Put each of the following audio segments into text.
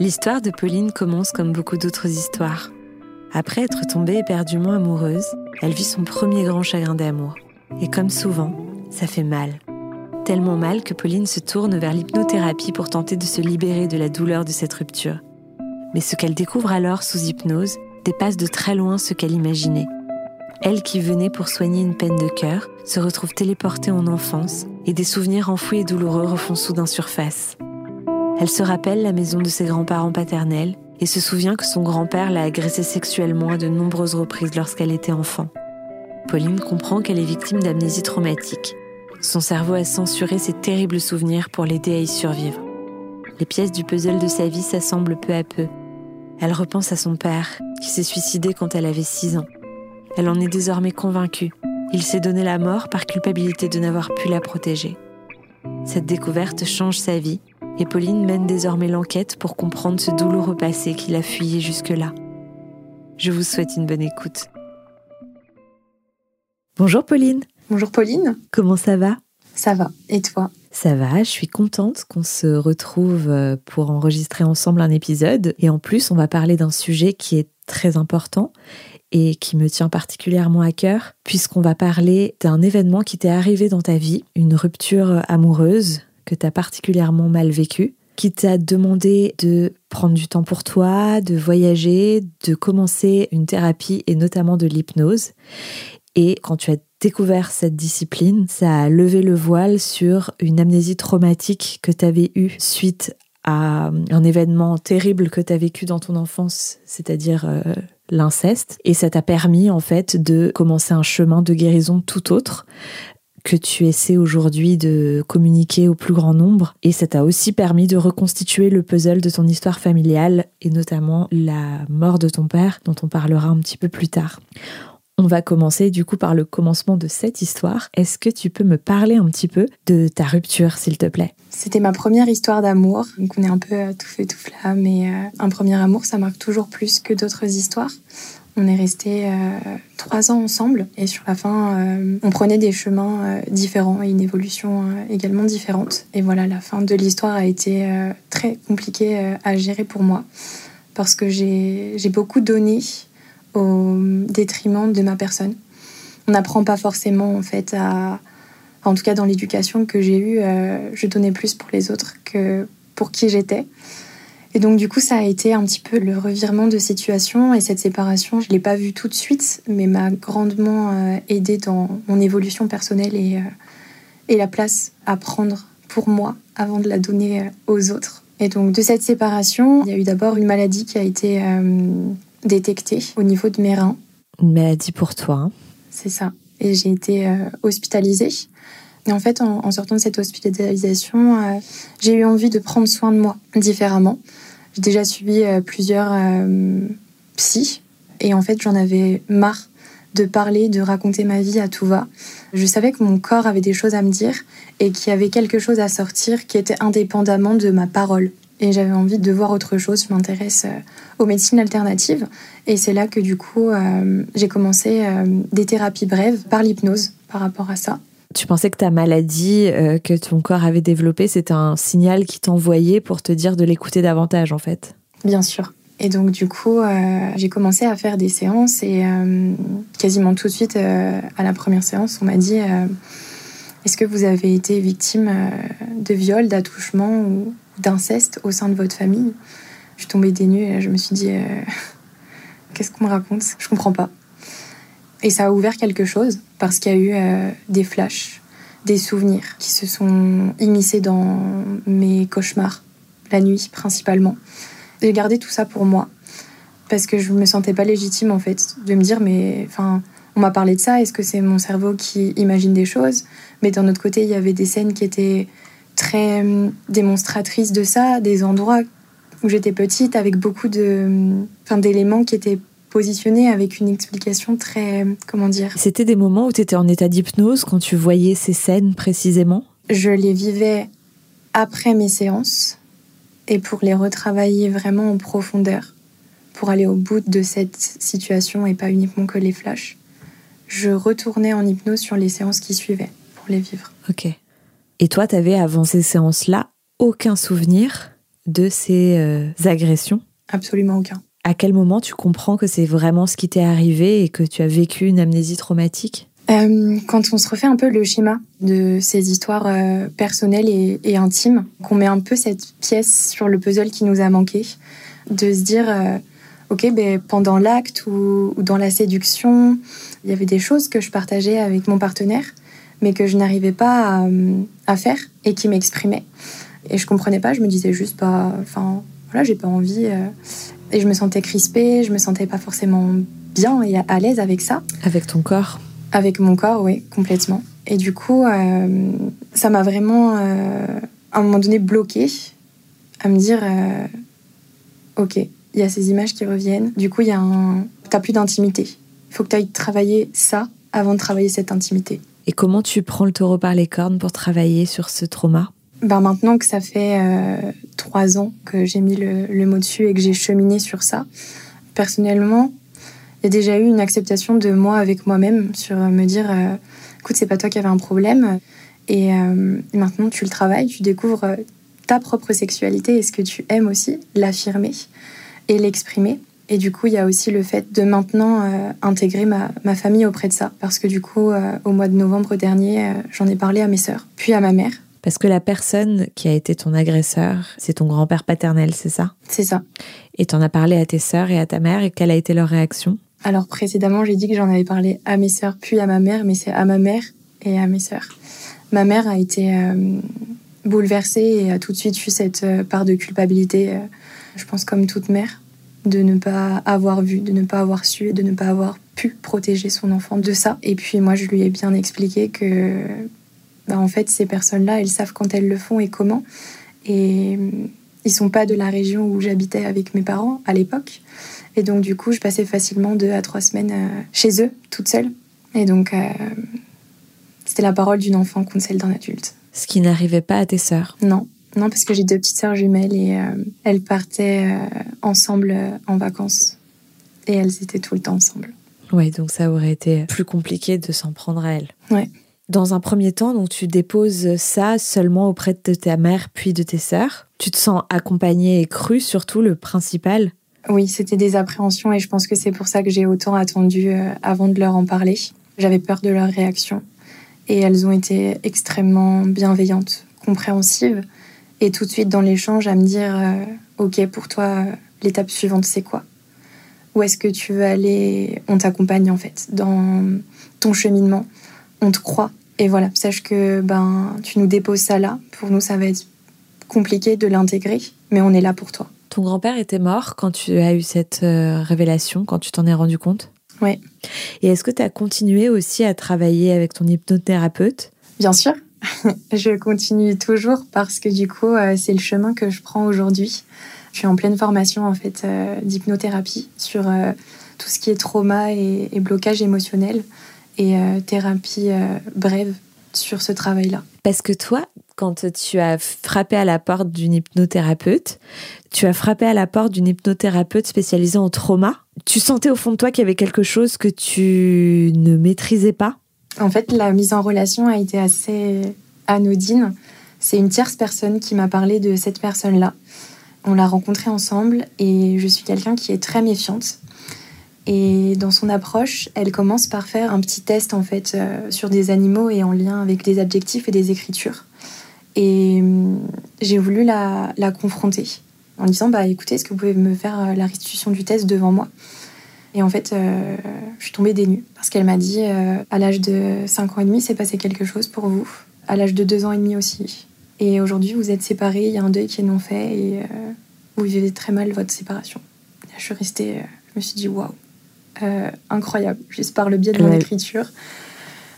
L'histoire de Pauline commence comme beaucoup d'autres histoires. Après être tombée éperdument amoureuse, elle vit son premier grand chagrin d'amour. Et comme souvent, ça fait mal. Tellement mal que Pauline se tourne vers l'hypnothérapie pour tenter de se libérer de la douleur de cette rupture. Mais ce qu'elle découvre alors sous hypnose dépasse de très loin ce qu'elle imaginait. Elle qui venait pour soigner une peine de cœur se retrouve téléportée en enfance et des souvenirs enfouis et douloureux refont soudain surface. Elle se rappelle la maison de ses grands-parents paternels et se souvient que son grand-père l'a agressée sexuellement à de nombreuses reprises lorsqu'elle était enfant. Pauline comprend qu'elle est victime d'amnésie traumatique. Son cerveau a censuré ses terribles souvenirs pour l'aider à y survivre. Les pièces du puzzle de sa vie s'assemblent peu à peu. Elle repense à son père, qui s'est suicidé quand elle avait 6 ans. Elle en est désormais convaincue. Il s'est donné la mort par culpabilité de n'avoir pu la protéger. Cette découverte change sa vie et Pauline mène désormais l'enquête pour comprendre ce douloureux passé qui l'a fuyé jusque-là. Je vous souhaite une bonne écoute. Bonjour Pauline. Bonjour Pauline. Comment ça va? Ça va. Et toi? Ça va, je suis contente qu'on se retrouve euh, pour enregistrer ensemble un épisode. Et en plus, on va parler d'un sujet qui est très important et qui me tient particulièrement à cœur, puisqu'on va parler d'un événement qui t'est arrivé dans ta vie, une rupture amoureuse que tu as particulièrement mal vécue, qui t'a demandé de prendre du temps pour toi, de voyager, de commencer une thérapie et notamment de l'hypnose. Et quand tu as découvert cette discipline, ça a levé le voile sur une amnésie traumatique que tu avais eue suite à un événement terrible que tu as vécu dans ton enfance, c'est-à-dire euh, l'inceste. Et ça t'a permis en fait de commencer un chemin de guérison tout autre que tu essaies aujourd'hui de communiquer au plus grand nombre. Et ça t'a aussi permis de reconstituer le puzzle de ton histoire familiale et notamment la mort de ton père dont on parlera un petit peu plus tard. On va commencer du coup par le commencement de cette histoire. Est-ce que tu peux me parler un petit peu de ta rupture, s'il te plaît? C'était ma première histoire d'amour. Donc on est un peu tout fait tout là, mais euh, un premier amour, ça marque toujours plus que d'autres histoires. On est resté euh, trois ans ensemble et sur la fin, euh, on prenait des chemins différents et une évolution également différente. Et voilà, la fin de l'histoire a été très compliquée à gérer pour moi parce que j'ai beaucoup donné au détriment de ma personne. On n'apprend pas forcément en fait à, en tout cas dans l'éducation que j'ai eue, euh, je donnais plus pour les autres que pour qui j'étais. Et donc du coup ça a été un petit peu le revirement de situation et cette séparation, je l'ai pas vue tout de suite, mais m'a grandement euh, aidée dans mon évolution personnelle et, euh, et la place à prendre pour moi avant de la donner aux autres. Et donc de cette séparation, il y a eu d'abord une maladie qui a été détectée au niveau de mes reins. Une maladie pour toi. Hein. C'est ça. Et j'ai été euh, hospitalisée. Et en fait, en, sortant de cette hospitalisation, euh, j'ai eu envie de prendre soin de moi différemment. J'ai déjà suivi euh, plusieurs psys. Et en fait, j'en avais marre de parler, de raconter ma vie à tout va. Je savais que mon corps avait des choses à me dire et qu'il y avait quelque chose à sortir qui était indépendamment de ma parole et j'avais envie de voir autre chose. Je m'intéresse euh, aux médecines alternatives et c'est là que du coup euh, j'ai commencé euh, des thérapies brèves par l'hypnose par rapport à ça. Tu pensais que ta maladie que ton corps avait développée, c'était un signal qui t'envoyait pour te dire de l'écouter davantage en fait? Bien sûr. Et donc du coup, j'ai commencé à faire des séances et quasiment tout de suite à la première séance, on m'a dit est-ce que vous avez été victime de viol, d'attouchement ou, d'inceste au sein de votre famille? Je suis tombée des nues et je me suis dit euh, qu'est-ce qu'on me raconte? Je comprends pas. Et ça a ouvert quelque chose parce qu'il y a eu euh, des flashs, des souvenirs qui se sont immiscés dans mes cauchemars, la nuit principalement. J'ai gardé tout ça pour moi parce que je me sentais pas légitime en fait de me dire mais enfin on m'a parlé de ça, est-ce que c'est mon cerveau qui imagine des choses? Mais d'un autre côté, il y avait des scènes qui étaient très euh, démonstratrice de ça, des endroits où j'étais petite avec beaucoup de, enfin, d'éléments qui étaient positionnés avec une explication très, comment dire. C'était des moments où tu étais en état d'hypnose quand tu voyais ces scènes précisément? Je les vivais après mes séances et pour les retravailler vraiment en profondeur, pour aller au bout de cette situation et pas uniquement que les flashs. Je retournais en hypnose sur les séances qui suivaient pour les vivre. Ok. Et toi, tu avais avant ces séances-là aucun souvenir de ces euh, agressions? Absolument aucun. À quel moment tu comprends que c'est vraiment ce qui t'est arrivé et que tu as vécu une amnésie traumatique? Euh, quand on se refait un peu le schéma de ces histoires euh, personnelles et, intimes, qu'on met un peu cette pièce sur le puzzle qui nous a manqué, de se dire, euh, ok, ben, pendant l'acte ou, dans la séduction, il y avait des choses que je partageais avec mon partenaire, mais que je n'arrivais pas à, faire et qui m'exprimaient. Et je comprenais pas, je me disais juste pas, enfin, voilà, j'ai pas envie. Et je me sentais crispée, je me sentais pas forcément bien et à l'aise avec ça. Avec ton corps avec mon corps, oui, complètement. Et du coup, euh, ça m'a vraiment, euh, à un moment donné, bloqué à me dire, euh, ok, il y a ces images qui reviennent. Du coup, il y a un, t'as plus d'intimité. Il faut que tu ailles travailler ça avant de travailler cette intimité. Et comment tu prends le taureau par les cornes pour travailler sur ce trauma? Ben maintenant que ça fait trois ans que j'ai mis le, mot dessus et que j'ai cheminé sur ça, personnellement, il y a déjà eu une acceptation de moi avec moi-même sur me dire euh, écoute, c'est pas toi qui avais un problème. Et, euh, maintenant, tu le travailles, tu découvres euh, ta propre sexualité et ce que tu aimes aussi, l'affirmer et l'exprimer. Et du coup, il y a aussi le fait de maintenant intégrer ma, famille auprès de ça. Parce que du coup, au mois de novembre dernier, j'en ai parlé à mes sœurs, puis à ma mère. Parce que la personne qui a été ton agresseur, c'est ton grand-père paternel, c'est ça? C'est ça. Et t'en as parlé à tes sœurs et à ta mère, et quelle a été leur réaction? Alors précédemment, j'ai dit que j'en avais parlé à mes sœurs, puis à ma mère, mais c'est à ma mère et à mes sœurs. Ma mère a été euh, bouleversée et a tout de suite eu cette euh, part de culpabilité, euh, je pense comme toute mère, de ne pas avoir vu, de ne pas avoir su et de ne pas avoir pu protéger son enfant de ça. Et puis moi, je lui ai bien expliqué que, bah, en fait, ces personnes-là, elles savent quand elles le font et comment. Et ils sont pas de la région où j'habitais avec mes parents à l'époque. Et donc, du coup, je passais facilement deux à trois semaines euh, chez eux, toute seule. Et donc, euh, c'était la parole d'une enfant contre celle d'un adulte. Ce qui n'arrivait pas à tes sœurs Non. Non, parce que j'ai deux petites sœurs jumelles et euh, elles partaient ensemble en vacances. Et elles étaient tout le temps ensemble. Oui, donc ça aurait été plus compliqué de s'en prendre à elles. Ouais. Dans un premier temps, donc tu déposes ça seulement auprès de ta mère puis de tes sœurs. Tu te sens accompagnée et crue, surtout le principal oui, c'était des appréhensions et je pense que c'est pour ça que j'ai autant attendu euh, avant de leur en parler. J'avais peur de leur réaction et elles ont été extrêmement bienveillantes, compréhensives et tout de suite dans l'échange à me dire euh, OK, pour toi, l'étape suivante, c'est quoi? Où est-ce que tu veux aller? On t'accompagne en fait dans ton cheminement. On te croit. Et voilà, sache que ben, tu nous déposes ça là. Pour nous, ça va être compliqué de l'intégrer, mais on est là pour toi. Ton grand-père était mort quand tu as eu cette euh, révélation, quand tu t'en es rendu compte? Oui. Et est-ce que tu as continué aussi à travailler avec ton hypnothérapeute? Bien sûr. je continue toujours parce que du coup, euh, c'est le chemin que je prends aujourd'hui. Je suis en pleine formation en fait euh, d'hypnothérapie sur tout ce qui est trauma et, et blocage émotionnel et thérapie brève sur ce travail-là. Parce que toi, quand tu as frappé à la porte d'une hypnothérapeute, tu as frappé à la porte d'une hypnothérapeute spécialisée en trauma. Tu sentais au fond de toi qu'il y avait quelque chose que tu ne maîtrisais pas? En fait, la mise en relation a été assez anodine. C'est une tierce personne qui m'a parlé de cette personne-là. On l'a rencontrée ensemble et je suis quelqu'un qui est très méfiante. Et dans son approche, elle commence par faire un petit test en fait euh, sur des animaux et en lien avec des adjectifs et des écritures. Et hum, j'ai voulu la, confronter en disant bah écoutez, est-ce que vous pouvez me faire euh, la restitution du test devant moi? Et en fait, euh, je suis tombée des nues parce qu'elle m'a dit à l'âge de 5 ans et demi, c'est passé quelque chose pour vous. À l'âge de 2 ans et demi aussi. Et aujourd'hui, vous êtes séparés, il y a un deuil qui est non fait et vous vivez très mal votre séparation. je suis restée, je me suis dit waouh, incroyable, juste par le biais de mon écriture.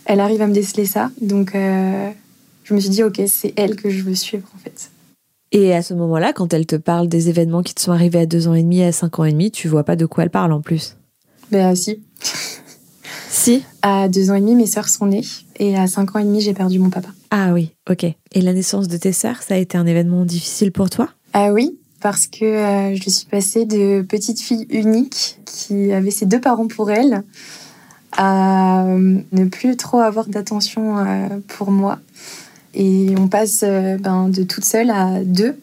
Elle arrive à me déceler ça, donc je me suis dit, ok, c'est elle que je veux suivre en fait. Et à ce moment-là, quand elle te parle des événements qui te sont arrivés à deux ans et demi, à cinq ans et demi, tu vois pas de quoi elle parle en plus Ben si. si À deux ans et demi, mes sœurs sont nées. Et à cinq ans et demi, j'ai perdu mon papa. Ah oui, ok. Et la naissance de tes sœurs, ça a été un événement difficile pour toi? Ah oui, parce que euh, je suis passée de petite fille unique qui avait ses deux parents pour elle à euh, ne plus trop avoir d'attention euh, pour moi et on passe ben, de toute seule à deux.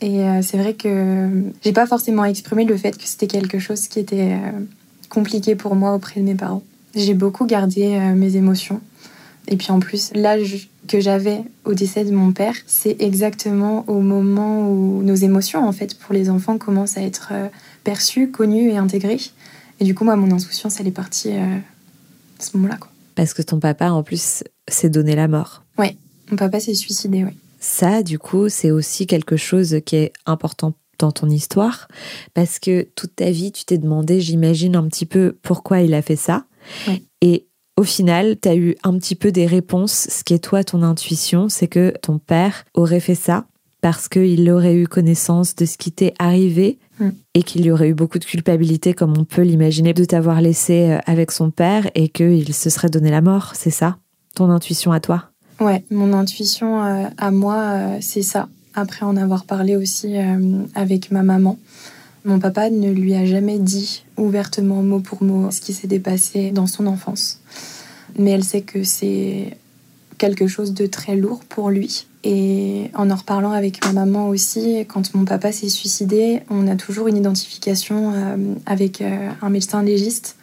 Et c'est vrai que j'ai pas forcément exprimé le fait que c'était quelque chose qui était compliqué pour moi auprès de mes parents. J'ai beaucoup gardé mes émotions. Et puis en plus, l'âge que j'avais au décès de mon père, c'est exactement au moment où nos émotions, en fait, pour les enfants, commencent à être perçues, connues et intégrées. Et du coup, moi, mon insouciance, elle est partie à ce moment-là. Quoi. Parce que ton papa, en plus, s'est donné la mort. Ouais, mon papa s'est suicidé, oui. Ça, du coup, c'est aussi quelque chose qui est important dans ton histoire, parce que toute ta vie, tu t'es demandé, j'imagine, un petit peu pourquoi il a fait ça. Et au final, tu as eu un petit peu des réponses. Ce qui est toi, ton intuition, c'est que ton père aurait fait ça parce qu'il aurait eu connaissance de ce qui t'est arrivé mm. et qu'il y aurait eu beaucoup de culpabilité, comme on peut l'imaginer, de t'avoir laissé euh, avec son père et qu'il se serait donné la mort, c'est ça Ton intuition à toi? Ouais, mon intuition euh, à moi, euh, c'est ça. Après en avoir parlé aussi avec ma maman, mon papa ne lui a jamais dit ouvertement, mot pour mot, ce qui s'est dépassé dans son enfance. Mais elle sait que c'est quelque chose de très lourd pour lui. Et en en reparlant avec ma maman aussi, quand mon papa s'est suicidé, on a toujours une identification euh, avec euh, un médecin légiste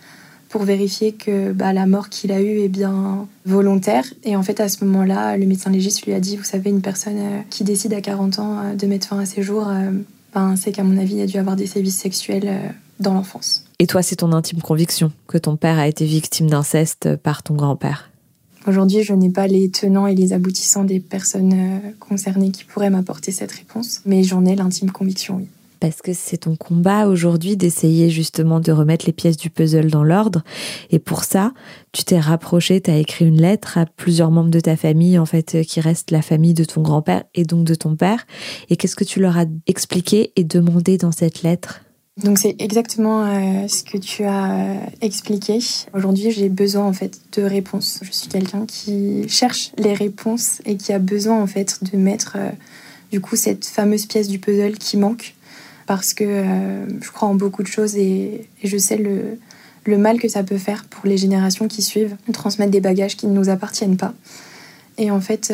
pour vérifier que bah, la mort qu'il a eue est bien volontaire. Et en fait, à ce moment-là, le médecin légiste lui a dit, vous savez, une personne euh, qui décide à 40 ans de mettre fin à ses jours, ben, c'est qu'à mon avis, il a dû avoir des sévices sexuels dans l'enfance. Et toi, c'est ton intime conviction que ton père a été victime d'inceste par ton grand-père? Aujourd'hui, je n'ai pas les tenants et les aboutissants des personnes euh, concernées qui pourraient m'apporter cette réponse, mais j'en ai l'intime conviction, oui. Parce que c'est ton combat aujourd'hui d'essayer justement de remettre les pièces du puzzle dans l'ordre. Et pour ça, tu t'es rapproché, tu as écrit une lettre à plusieurs membres de ta famille, en fait, qui reste la famille de ton grand-père et donc de ton père. Et qu'est-ce que tu leur as expliqué et demandé dans cette lettre? Donc c'est exactement euh, ce que tu as euh, expliqué. Aujourd'hui, j'ai besoin en fait de réponses. Je suis quelqu'un qui cherche les réponses et qui a besoin en fait de mettre euh, du coup cette fameuse pièce du puzzle qui manque parce que je crois en beaucoup de choses et, je sais le, mal que ça peut faire pour les générations qui suivent, transmettre des bagages qui ne nous appartiennent pas. Et en fait,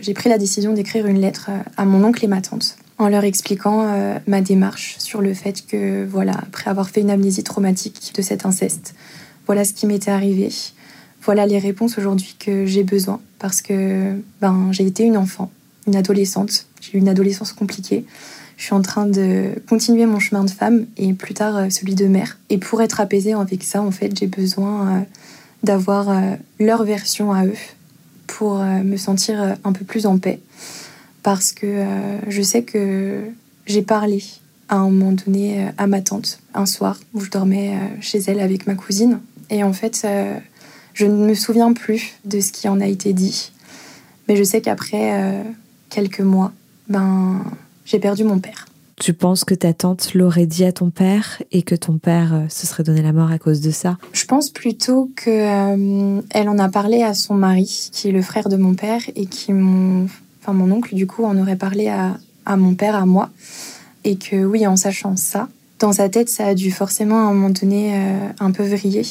j'ai pris la décision d'écrire une lettre à mon oncle et ma tante en leur expliquant euh, ma démarche sur le fait que, voilà, après avoir fait une amnésie traumatique de cet inceste, voilà ce qui m'était arrivé. Voilà les réponses aujourd'hui que j'ai besoin parce que ben, j'ai été une enfant, une adolescente. J'ai eu une adolescence compliquée. Je suis en train de continuer mon chemin de femme et plus tard euh, celui de mère. Et pour être apaisée avec ça, en fait, j'ai besoin euh, d'avoir leur version à eux pour me sentir un peu plus en paix parce que euh, je sais que j'ai parlé à un moment donné euh, à ma tante un soir où je dormais euh, chez elle avec ma cousine. Et en fait, je ne me souviens plus de ce qui en a été dit. Mais je sais qu'après quelques mois, ben, j'ai perdu mon père. Tu penses que ta tante l'aurait dit à ton père et que ton père se serait donné la mort à cause de ça? Je pense plutôt que elle en a parlé à son mari, qui est le frère de mon père, et qui m'ont enfin mon oncle du coup en aurait parlé à, mon père, à moi, et que oui, en sachant ça, dans sa tête, ça a dû forcément à un moment donné euh, un peu vriller,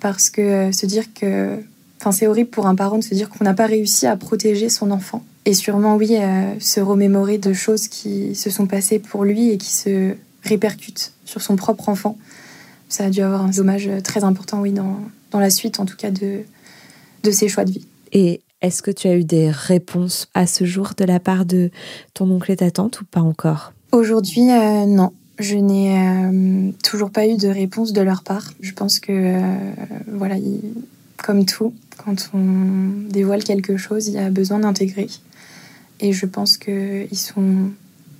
parce que euh, se dire que, enfin c'est horrible pour un parent de se dire qu'on n'a pas réussi à protéger son enfant, et sûrement oui, euh, se remémorer de choses qui se sont passées pour lui et qui se répercutent sur son propre enfant. Ça a dû avoir un dommage très important, oui, dans, dans la suite en tout cas de, de ses choix de vie. Et est-ce que tu as eu des réponses à ce jour de la part de ton oncle et ta tante ou pas encore? Aujourd'hui, euh, non. Je n'ai euh, toujours pas eu de réponse de leur part. Je pense que, euh, voilà, comme tout, quand on dévoile quelque chose, il y a besoin d'intégrer. Et je pense qu'ils sont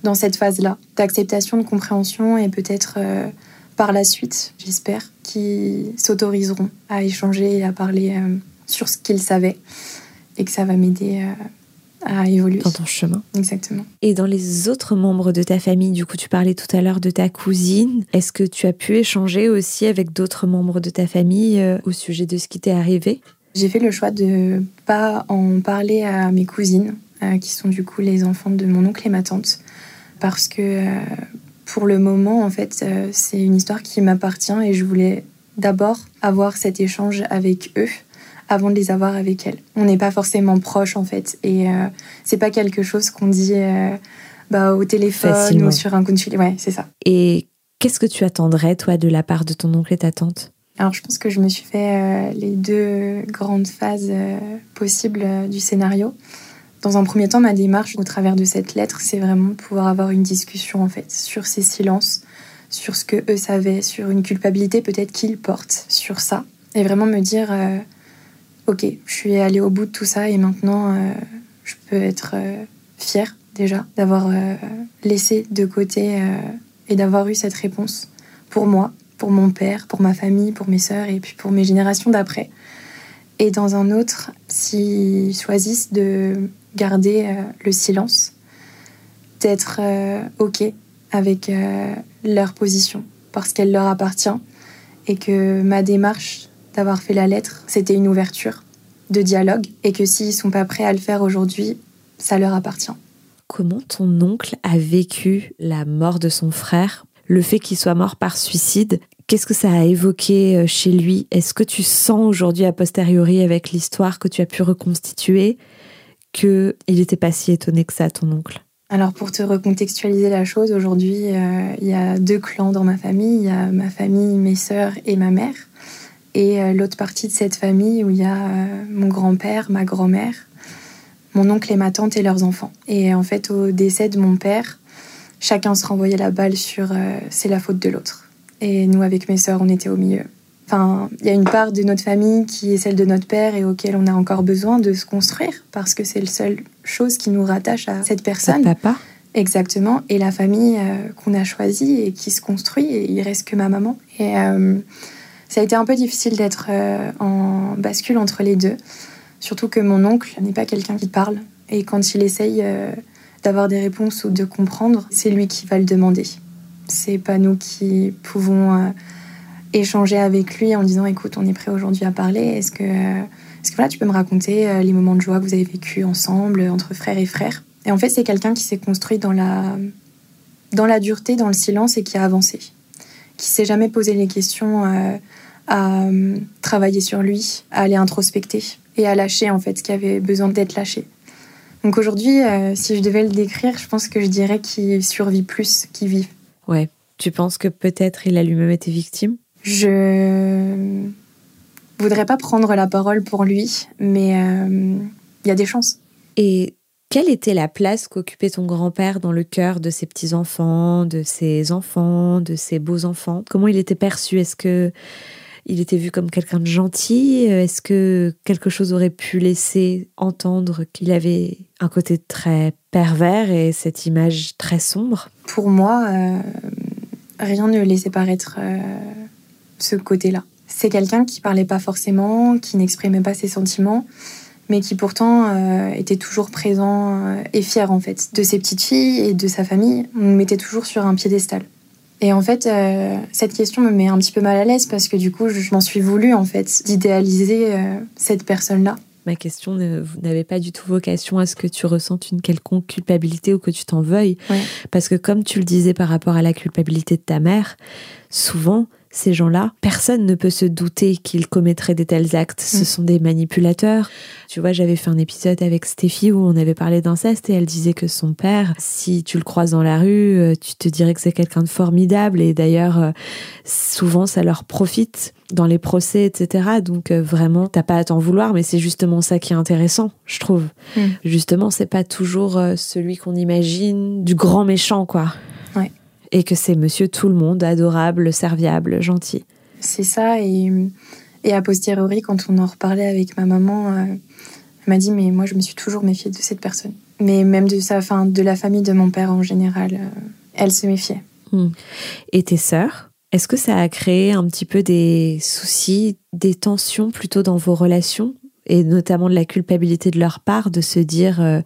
dans cette phase-là d'acceptation, de compréhension et peut-être par la suite, j'espère, qu'ils s'autoriseront à échanger et à parler sur ce qu'ils savaient et que ça va m'aider euh, à évoluer. Dans ton chemin. Exactement. Et dans les autres membres de ta famille, du coup, tu parlais tout à l'heure de ta cousine. Est-ce que tu as pu échanger aussi avec d'autres membres de ta famille euh, au sujet de ce qui t'est arrivé? J'ai fait le choix de pas en parler à mes cousines, euh, qui sont du coup les enfants de mon oncle et ma tante, parce que pour le moment, en fait, c'est une histoire qui m'appartient et je voulais d'abord avoir cet échange avec eux avant de les avoir avec elle. On n'est pas forcément proches en fait, et euh, c'est pas quelque chose qu'on dit euh, bah, au téléphone ou sur un compte Ouais, c'est ça. Et qu'est-ce que tu attendrais, toi, de la part de ton oncle et ta tante? Alors je pense que je me suis fait les deux grandes phases possibles du scénario. Dans un premier temps, ma démarche au travers de cette lettre, c'est vraiment pouvoir avoir une discussion en fait sur ces silences, sur ce que eux savaient, sur une culpabilité peut-être qu'ils portent sur ça, et vraiment me dire, euh, ok, je suis allée au bout de tout ça et maintenant euh, je peux être euh, fière déjà d'avoir laissé de côté et d'avoir eu cette réponse pour moi, pour mon père, pour ma famille, pour mes sœurs et puis pour mes générations d'après. Et dans un autre, s'ils choisissent de garder euh, le silence, d'être euh, OK avec euh, leur position, parce qu'elle leur appartient, et que ma démarche d'avoir fait la lettre, c'était une ouverture de dialogue, et que s'ils sont pas prêts à le faire aujourd'hui, ça leur appartient. Comment ton oncle a vécu la mort de son frère, le fait qu'il soit mort par suicide Qu'est-ce que ça a évoqué chez lui? Est-ce que tu sens aujourd'hui, a posteriori, avec l'histoire que tu as pu reconstituer, qu'il n'était pas si étonné que ça, ton oncle alors pour te recontextualiser la chose, aujourd'hui, euh, il y a deux clans dans ma famille. Il y a ma famille, mes sœurs et ma mère. Et euh, l'autre partie de cette famille où il y a euh, mon grand-père, ma grand-mère, mon oncle et ma tante et leurs enfants. Et en fait, au décès de mon père, chacun se renvoyait la balle sur c'est la faute de l'autre. Et nous, avec mes sœurs, on était au milieu. Enfin, il y a une part de notre famille qui est celle de notre père et auquel on a encore besoin de se construire parce que c'est la seule chose qui nous rattache à cette personne. papa. Exactement. Et la famille euh, qu'on a choisie et qui se construit, et il reste que ma maman. Et euh, ça a été un peu difficile d'être euh, en bascule entre les deux. Surtout que mon oncle n'est pas quelqu'un qui parle. Et quand il essaye d'avoir des réponses ou de comprendre, c'est lui qui va le demander. C'est pas nous qui pouvons échanger avec lui en disant écoute, on est prêt aujourd'hui à parler. Est-ce que, est-ce que voilà, tu peux me raconter euh, les moments de joie que vous avez vécu ensemble entre frères et frères? Et en fait, c'est quelqu'un qui s'est construit dans la, dans la dureté, dans le silence et qui a avancé, qui s'est jamais posé les questions euh, à euh, travailler sur lui, à aller introspecter et à lâcher en fait ce qui avait besoin d'être lâché. Donc aujourd'hui, si je devais le décrire, je pense que je dirais qu'il survit plus qu'il vit. Ouais. Tu penses que peut-être il a lui-même été victime? Je voudrais pas prendre la parole pour lui, mais euh, il y a des chances. Et quelle était la place qu'occupait ton grand-père dans le cœur de ses petits-enfants, de ses enfants, de ses beaux-enfants? Comment il était perçu? Est-ce que il était vu comme quelqu'un de gentil? Est-ce que quelque chose aurait pu laisser entendre qu'il avait un côté très pervers et cette image très sombre? Pour moi, euh, rien ne laissait paraître euh, ce côté-là. C'est quelqu'un qui parlait pas forcément, qui n'exprimait pas ses sentiments, mais qui pourtant euh, était toujours présent euh, et fier en fait de ses petites filles et de sa famille. On nous mettait toujours sur un piédestal. Et en fait, euh, cette question me met un petit peu mal à l'aise parce que du coup, je, m'en suis voulu en fait d'idéaliser cette personne-là. Ma question n'avait pas du tout vocation à ce que tu ressentes une quelconque culpabilité ou que tu t'en veuilles. Parce que comme tu le disais par rapport à la culpabilité de ta mère, souvent, ces gens-là, personne ne peut se douter qu'ils commettraient des tels actes. Ce mm. sont des manipulateurs. Tu vois, j'avais fait un épisode avec Stéphie où on avait parlé d'inceste et elle disait que son père, si tu le croises dans la rue, euh, tu te dirais que c'est quelqu'un de formidable et d'ailleurs, euh, souvent ça leur profite dans les procès, etc. Donc euh, vraiment, t'as pas à t'en vouloir, mais c'est justement ça qui est intéressant, je trouve. Mm. Justement, c'est pas toujours celui qu'on imagine du grand méchant, quoi et que c'est monsieur tout le monde, adorable, serviable, gentil. C'est ça, et, et a posteriori, quand on en reparlait avec ma maman, euh, elle m'a dit Mais moi, je me suis toujours méfiée de cette personne. Mais même de, sa, fin, de la famille de mon père en général, euh, elle se méfiait. Hmm. Et tes sœurs Est-ce que ça a créé un petit peu des soucis, des tensions plutôt dans vos relations? Et notamment de la culpabilité de leur part de se dire euh,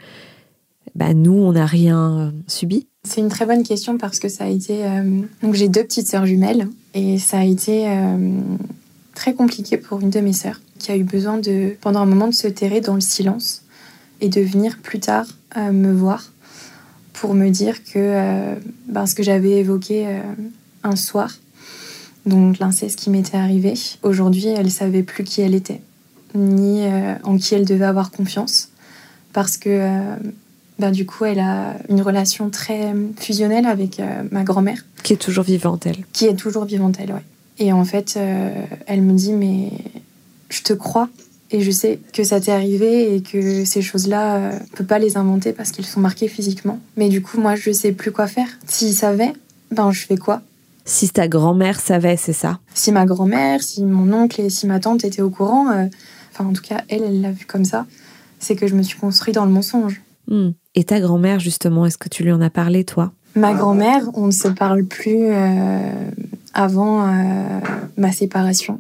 Bah, nous, on n'a rien subi? C'est une très bonne question parce que ça a été. Euh, donc j'ai deux petites sœurs jumelles et ça a été euh, très compliqué pour une de mes sœurs qui a eu besoin de, pendant un moment, de se terrer dans le silence et de venir plus tard euh, me voir pour me dire que ben, ce que j'avais évoqué un soir, donc l'inceste qui m'était arrivé, aujourd'hui elle savait plus qui elle était, ni en qui elle devait avoir confiance parce que ben, du coup, elle a une relation très fusionnelle avec ma grand-mère. Qui est toujours vivante, elle. Qui est toujours vivante, elle, oui. Et en fait, elle me dit, mais je te crois et je sais que ça t'est arrivé et que ces choses-là, euh, on peut pas les inventer parce qu'ils sont marqués physiquement. Mais du coup, moi, je sais plus quoi faire. S'ils savaient, ben je fais quoi? Si ta grand-mère savait, c'est ça? Si ma grand-mère, si mon oncle et si ma tante étaient au courant, euh, enfin en tout cas, elle, elle l'a vu comme ça, c'est que je me suis construit dans le mensonge. Hmm. Et ta grand-mère, justement, est-ce que tu lui en as parlé, toi? Ma grand-mère, on ne se parle plus euh, avant ma séparation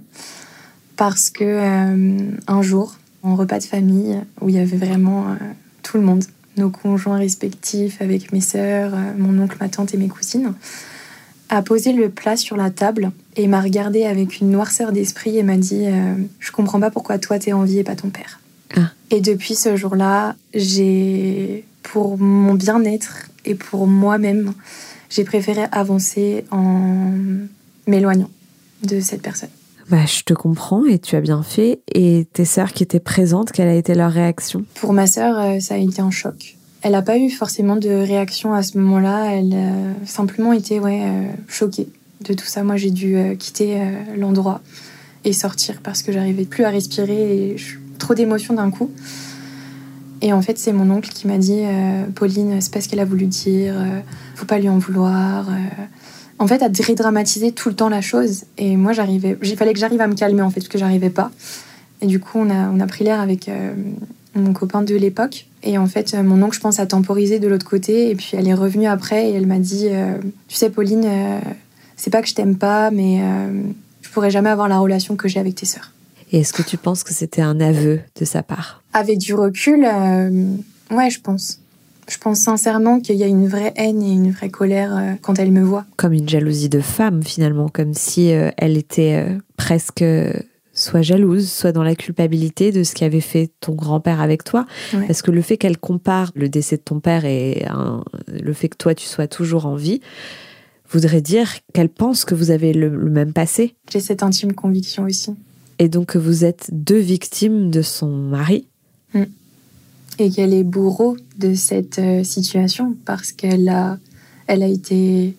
parce que euh, un jour, en repas de famille, où il y avait vraiment euh, tout le monde, nos conjoints respectifs avec mes sœurs, euh, mon oncle, ma tante et mes cousines, a posé le plat sur la table et m'a regardé avec une noirceur d'esprit et m'a dit Je comprends pas pourquoi toi t'es envie et pas ton père. Ah. Et depuis ce jour-là, j'ai, pour mon bien-être et pour moi-même, j'ai préféré avancer en m'éloignant de cette personne. Bah, je te comprends et tu as bien fait. Et tes sœurs qui étaient présentes, quelle a été leur réaction? Pour ma sœur, euh, ça a été un choc. Elle n'a pas eu forcément de réaction à ce moment-là. Elle a simplement été ouais, euh, choquée de tout ça. Moi, j'ai dû euh, quitter l'endroit et sortir parce que j'arrivais plus à respirer et trop d'émotions d'un coup. Et en fait, c'est mon oncle qui m'a dit Pauline, c'est pas ce qu'elle a voulu dire, faut pas lui en vouloir en fait, à redramatiser tout le temps la chose. Et moi, j'arrivais, il fallait que j'arrive à me calmer, en fait, parce que j'arrivais pas. Et du coup, on a, on a pris l'air avec euh, mon copain de l'époque. Et en fait, mon oncle, je pense, a temporisé de l'autre côté. Et puis, elle est revenue après et elle m'a dit euh, Tu sais, Pauline, euh, c'est pas que je t'aime pas, mais je pourrais jamais avoir la relation que j'ai avec tes sœurs. Et est-ce que tu penses que c'était un aveu de sa part? Avec du recul, ouais, je pense. Je pense sincèrement qu'il y a une vraie haine et une vraie colère euh, quand elle me voit. Comme une jalousie de femme finalement, comme si euh, elle était euh, presque soit jalouse, soit dans la culpabilité de ce qu'avait fait ton grand-père avec toi. Parce que le fait qu'elle compare le décès de ton père et le fait que toi tu sois toujours en vie, voudrait dire qu'elle pense que vous avez le, même passé. J'ai cette intime conviction aussi. Et donc que vous êtes deux victimes de son mari. Mm et qu'elle est bourreau de cette euh, situation parce qu'elle a, elle a été,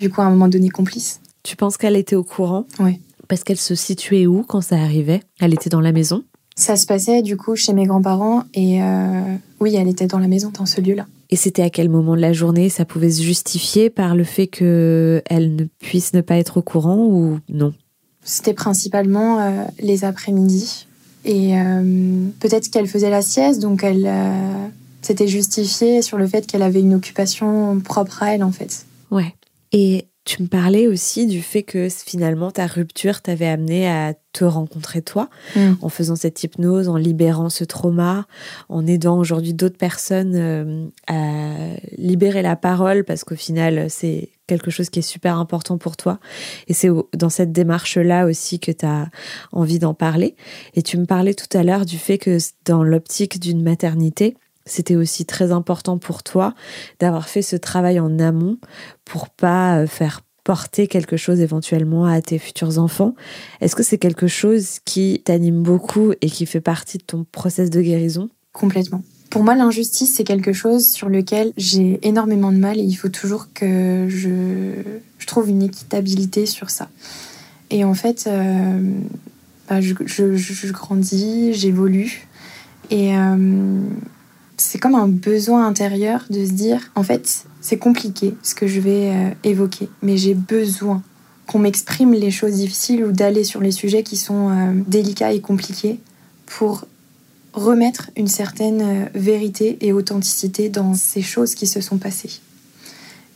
du coup, à un moment donné, complice. Tu penses qu'elle était au courant? Oui. Parce qu'elle se situait où quand ça arrivait? Elle était dans la maison? Ça se passait, du coup, chez mes grands-parents et euh, oui, elle était dans la maison, dans ce lieu-là. Et c'était à quel moment de la journée? Ça pouvait se justifier par le fait qu'elle ne puisse ne pas être au courant ou non? C'était principalement euh, les après-midi et euh, peut-être qu'elle faisait la sieste, donc elle euh, s'était justifiée sur le fait qu'elle avait une occupation propre à elle, en fait. Ouais. Et tu me parlais aussi du fait que finalement ta rupture t'avait amené à te rencontrer toi, mm. en faisant cette hypnose, en libérant ce trauma, en aidant aujourd'hui d'autres personnes euh, à libérer la parole, parce qu'au final, c'est quelque chose qui est super important pour toi. Et c'est dans cette démarche-là aussi que tu as envie d'en parler. Et tu me parlais tout à l'heure du fait que dans l'optique d'une maternité, c'était aussi très important pour toi d'avoir fait ce travail en amont pour pas euh, faire porter quelque chose éventuellement à tes futurs enfants. Est-ce que c'est quelque chose qui t'anime beaucoup et qui fait partie de ton process de guérison? Complètement. Pour moi, l'injustice, c'est quelque chose sur lequel j'ai énormément de mal et il faut toujours que je, trouve une équitabilité sur ça. Et en fait, euh, bah, je, grandis, j'évolue et euh, c'est comme un besoin intérieur de se dire, en fait, c'est compliqué ce que je vais euh, évoquer, mais j'ai besoin qu'on m'exprime les choses difficiles ou d'aller sur les sujets qui sont délicats et compliqués pour remettre une certaine euh, vérité et authenticité dans ces choses qui se sont passées.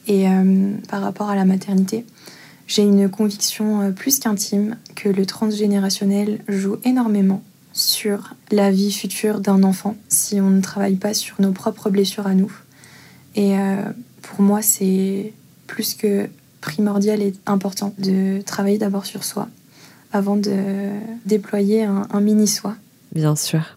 Et euh, par rapport à la maternité, j'ai une conviction euh, plus qu'intime que le transgénérationnel joue énormément sur la vie future d'un enfant si on ne travaille pas sur nos propres blessures à nous. Et pour moi, c'est plus que primordial et important de travailler d'abord sur soi avant de déployer un, un mini-soi. Bien sûr.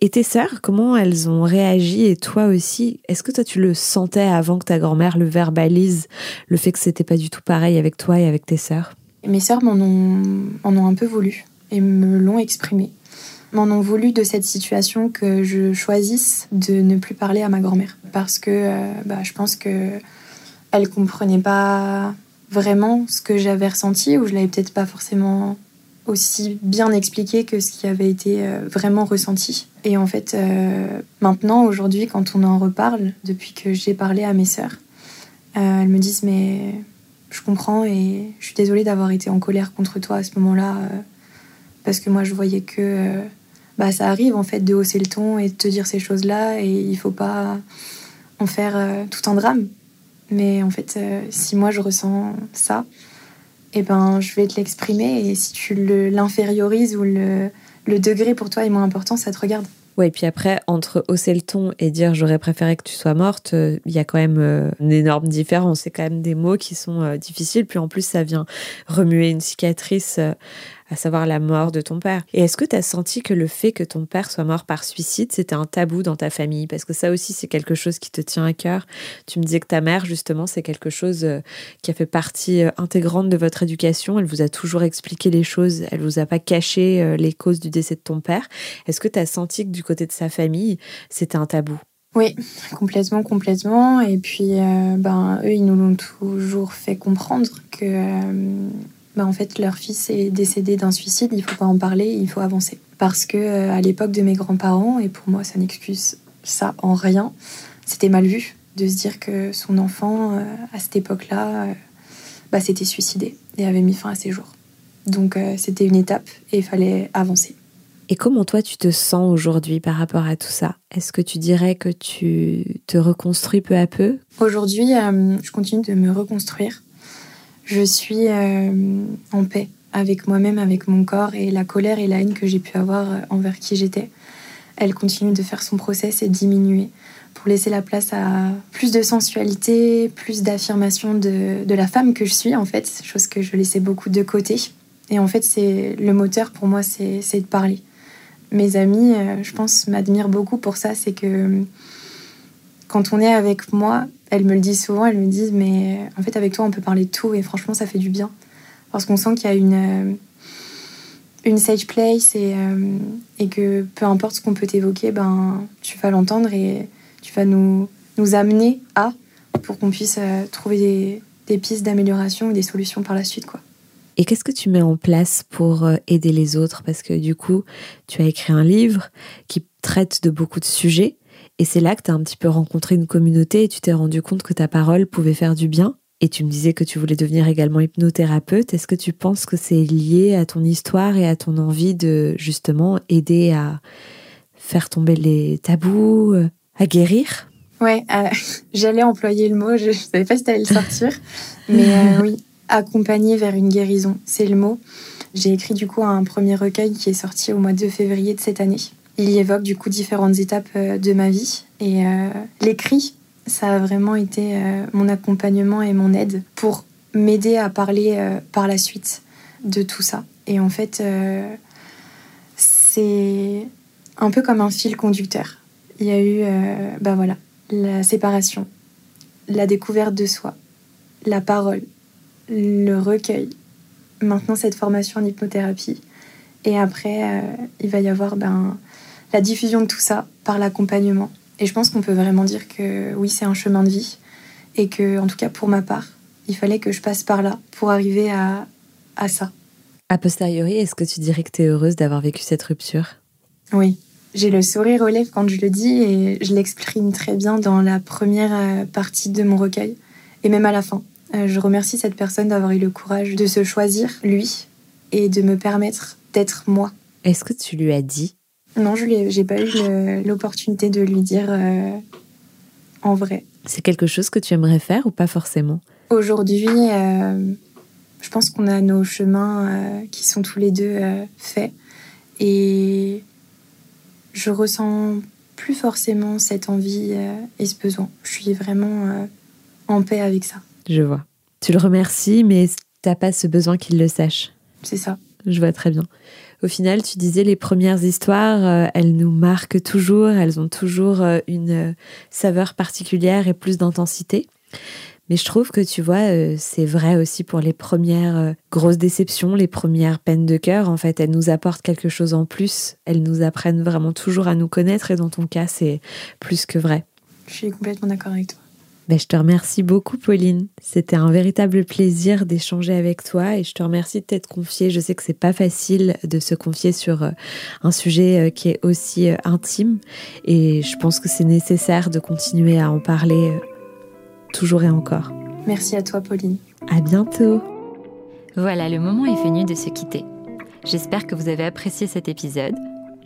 Et tes sœurs, comment elles ont réagi et toi aussi Est-ce que toi tu le sentais avant que ta grand-mère le verbalise, le fait que c'était pas du tout pareil avec toi et avec tes sœurs? Mes sœurs m'en ont, en ont un peu voulu et me l'ont exprimé. m'en ont voulu de cette situation que je choisisse de ne plus parler à ma grand-mère. Parce que euh, bah, je pense que elle comprenait pas vraiment ce que j'avais ressenti ou je l'avais peut-être pas forcément aussi bien expliqué que ce qui avait été euh, vraiment ressenti. Et en fait, euh, maintenant, aujourd'hui, quand on en reparle, depuis que j'ai parlé à mes sœurs, elles me disent mais je comprends et je suis désolée d'avoir été en colère contre toi à ce moment-là parce que moi je voyais que bah, ça arrive en fait de hausser le ton et de te dire ces choses-là et il faut pas en faire euh, tout un drame. Mais en fait, euh, si moi je ressens ça, eh ben je vais te l'exprimer et si tu l'infériorises ou le, le degré pour toi est moins important, ça te regarde. Ouais, puis après, entre hausser le ton et dire j'aurais préféré que tu sois morte, euh, il y a quand même une énorme différence. C'est quand même des mots qui sont difficiles. Puis en plus, ça vient remuer une cicatrice à savoir la mort de ton père. Et est-ce que tu as senti que le fait que ton père soit mort par suicide, c'était un tabou dans ta famille? Parce que ça aussi, c'est quelque chose qui te tient à cœur. Tu me disais que ta mère, justement, c'est quelque chose euh, qui a fait partie euh, intégrante de votre éducation. Elle vous a toujours expliqué les choses. Elle vous a pas caché euh, les causes du décès de ton père. Est-ce que tu as senti que du côté de sa famille, c'était un tabou? Oui, complètement, complètement. Et puis, ben, eux, ils nous l'ont toujours fait comprendre que bah, en fait leur fils est décédé d'un suicide, il faut pas en parler, il faut avancer. Parce que euh, à l'époque de mes grands-parents, et pour moi ça n'excuse ça en rien, c'était mal vu de se dire que son enfant euh, à cette époque-là euh, bah, s'était suicidé et avait mis fin à ses jours. Donc c'était une étape et il fallait avancer. Et comment toi tu te sens aujourd'hui par rapport à tout ça? Est-ce que tu dirais que tu te reconstruis peu à peu? Aujourd'hui, je continue de me reconstruire je suis euh, en paix avec moi-même, avec mon corps et la colère et la haine que j'ai pu avoir euh, envers qui j'étais. Elle continue de faire son process et diminuer pour laisser la place à plus de sensualité, plus d'affirmation de, de, la femme que je suis en fait, chose que je laissais beaucoup de côté. Et en fait, c'est le moteur pour moi, c'est de parler. Mes amis, euh, je pense, m'admirent beaucoup pour ça, c'est que quand on est avec moi, elles me le disent souvent, elles me disent mais en fait avec toi on peut parler de tout et franchement ça fait du bien parce qu'on sent qu'il y a une euh, une sage place et, euh, et que peu importe ce qu'on peut évoquer, ben tu vas l'entendre et tu vas nous nous amener à pour qu'on puisse euh, trouver des, des pistes d'amélioration ou des solutions par la suite quoi. Et qu'est-ce que tu mets en place pour aider les autres? Parce que du coup, tu as écrit un livre qui traite de beaucoup de sujets. Et c'est là que tu as un petit peu rencontré une communauté et tu t'es rendu compte que ta parole pouvait faire du bien. Et tu me disais que tu voulais devenir également hypnothérapeute. Est-ce que tu penses que c'est lié à ton histoire et à ton envie de justement aider à faire tomber les tabous, à guérir? Ouais, euh, j'allais employer le mot, je ne savais pas si tu allais le sortir. mais euh, oui, accompagner vers une guérison, c'est le mot. J'ai écrit du coup un premier recueil qui est sorti au mois de février de cette année il y évoque du coup différentes étapes euh, de ma vie. Et euh, l'écrit, ça a vraiment été euh, mon accompagnement et mon aide pour m'aider à parler par la suite de tout ça. Et en fait, c'est un peu comme un fil conducteur. Il y a eu, bah voilà, la séparation, la découverte de soi, la parole, le recueil, maintenant cette formation en hypnothérapie. Et après, il va y avoir ben, la diffusion de tout ça par l'accompagnement. Et je pense qu'on peut vraiment dire que oui, c'est un chemin de vie et que, en tout cas pour ma part, il fallait que je passe par là pour arriver à, à ça. A posteriori, est-ce que tu dirais que tu es heureuse d'avoir vécu cette rupture? Oui. J'ai le sourire aux lèvres quand je le dis et je l'exprime très bien dans la première euh, partie de mon recueil et même à la fin. Euh, je remercie cette personne d'avoir eu le courage de se choisir, lui, et de me permettre d'être moi. Est-ce que tu lui as dit? Non, je n'ai pas eu l'opportunité de lui dire euh, en vrai. C'est quelque chose que tu aimerais faire ou pas forcément? Aujourd'hui, euh, je pense qu'on a nos chemins euh, qui sont tous les deux faits. Et je ressens plus forcément cette envie et ce besoin. Je suis vraiment en paix avec ça. Je vois. Tu le remercies, mais tu n'as pas ce besoin qu'il le sache? C'est ça. Je vois très bien au final, tu disais les premières histoires, euh, elles nous marquent toujours, elles ont toujours euh, une euh, saveur particulière et plus d'intensité. Mais je trouve que tu vois, c'est vrai aussi pour les premières grosses déceptions, les premières peines de cœur. En fait, elles nous apportent quelque chose en plus. Elles nous apprennent vraiment toujours à nous connaître et dans ton cas, c'est plus que vrai. Je suis complètement d'accord avec toi. Ben, je te remercie beaucoup, Pauline. C'était un véritable plaisir d'échanger avec toi et je te remercie de t'être confiée. Je sais que c'est pas facile de se confier sur euh, un sujet qui est aussi intime et je pense que c'est nécessaire de continuer à en parler toujours et encore. Merci à toi, Pauline. À bientôt. Voilà, le moment est venu de se quitter. J'espère que vous avez apprécié cet épisode.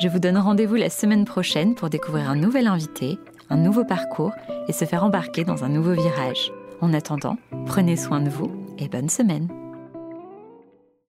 Je vous donne rendez-vous la semaine prochaine pour découvrir un nouvel invité, nouveau parcours et se faire embarquer dans un nouveau virage. En attendant, prenez soin de vous et bonne semaine.